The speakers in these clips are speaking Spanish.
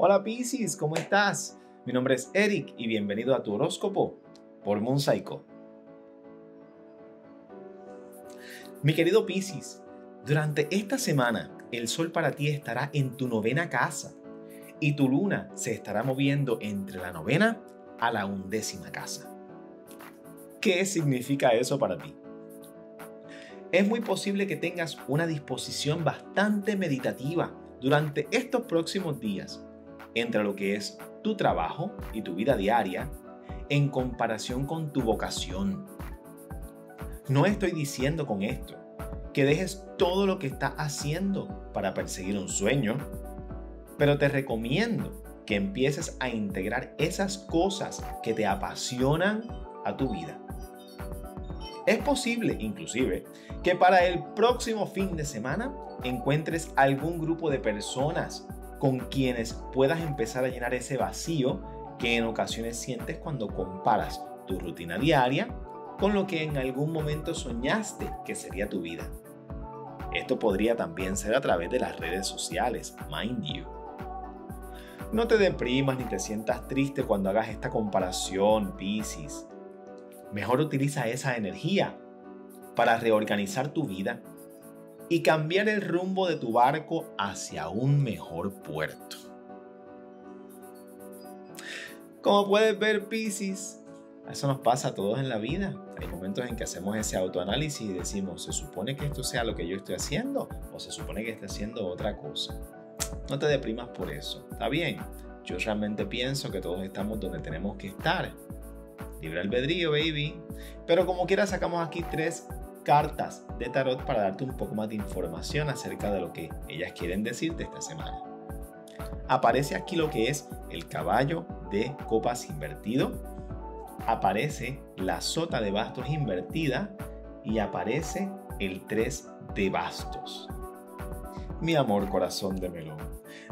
Hola Piscis, ¿cómo estás? Mi nombre es Eric y bienvenido a tu horóscopo por Monsaico. Mi querido Piscis, durante esta semana el sol para ti estará en tu novena casa y tu luna se estará moviendo entre la novena a la undécima casa. ¿Qué significa eso para ti? Es muy posible que tengas una disposición bastante meditativa durante estos próximos días entre lo que es tu trabajo y tu vida diaria en comparación con tu vocación. No estoy diciendo con esto que dejes todo lo que estás haciendo para perseguir un sueño, pero te recomiendo que empieces a integrar esas cosas que te apasionan a tu vida. Es posible, inclusive, que para el próximo fin de semana encuentres algún grupo de personas con quienes puedas empezar a llenar ese vacío que en ocasiones sientes cuando comparas tu rutina diaria con lo que en algún momento soñaste que sería tu vida. Esto podría también ser a través de las redes sociales, mind you. No te deprimas ni te sientas triste cuando hagas esta comparación, Pisces. Mejor utiliza esa energía para reorganizar tu vida y cambiar el rumbo de tu barco hacia un mejor puerto. Como puedes ver, Pisces, eso nos pasa a todos en la vida. Hay momentos en que hacemos ese autoanálisis y decimos, ¿se supone que esto sea lo que yo estoy haciendo? ¿O se supone que estoy haciendo otra cosa? No te deprimas por eso, ¿está bien? Yo realmente pienso que todos estamos donde tenemos que estar. Libre albedrío, baby. Pero como quiera, sacamos aquí tres cartas de tarot para darte un poco más de información acerca de lo que ellas quieren decirte esta semana. Aparece aquí lo que es el caballo de copas invertido, aparece la sota de bastos invertida y aparece el 3 de bastos. Mi amor corazón de melón.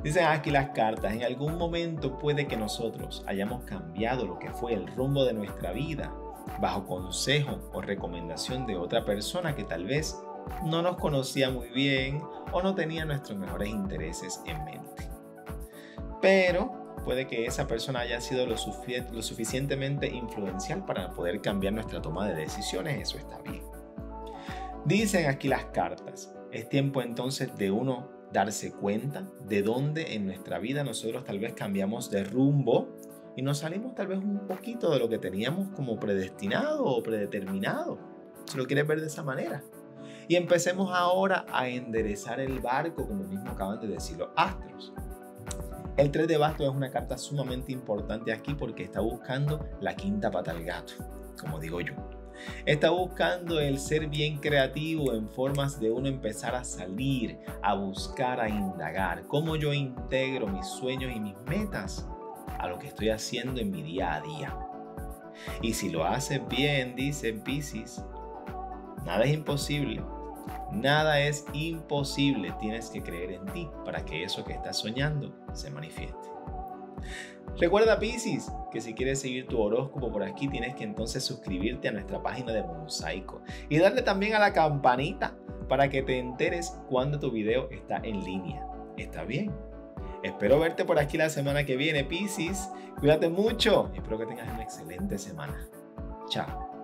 Dicen aquí las cartas, en algún momento puede que nosotros hayamos cambiado lo que fue el rumbo de nuestra vida bajo consejo o recomendación de otra persona que tal vez no nos conocía muy bien o no tenía nuestros mejores intereses en mente. Pero puede que esa persona haya sido lo, suficientemente influencial para poder cambiar nuestra toma de decisiones, eso está bien. Dicen aquí las cartas, es tiempo entonces de uno darse cuenta de dónde en nuestra vida nosotros tal vez cambiamos de rumbo y nos salimos tal vez un poquito de lo que teníamos como predestinado o predeterminado, si lo quieres ver de esa manera. Y empecemos ahora a enderezar el barco, como mismo acaban de decir los astros. El 3 de bastos es una carta sumamente importante aquí porque está buscando la quinta pata al gato, como digo yo. Está buscando el ser bien creativo en formas de uno empezar a salir, a buscar, a indagar. ¿Cómo yo integro mis sueños y mis metas a lo que estoy haciendo en mi día a día. Y si lo haces bien, dice Pisces, nada es imposible. Nada es imposible. Tienes que creer en ti para que eso que estás soñando se manifieste. Recuerda Pisces que si quieres seguir tu horóscopo por aquí tienes que entonces suscribirte a nuestra página de Mosaico y darle también a la campanita para que te enteres cuando tu video está en línea. ¿Está bien? Espero verte por aquí la semana que viene, Pisces. Cuídate mucho y espero que tengas una excelente semana. Chao.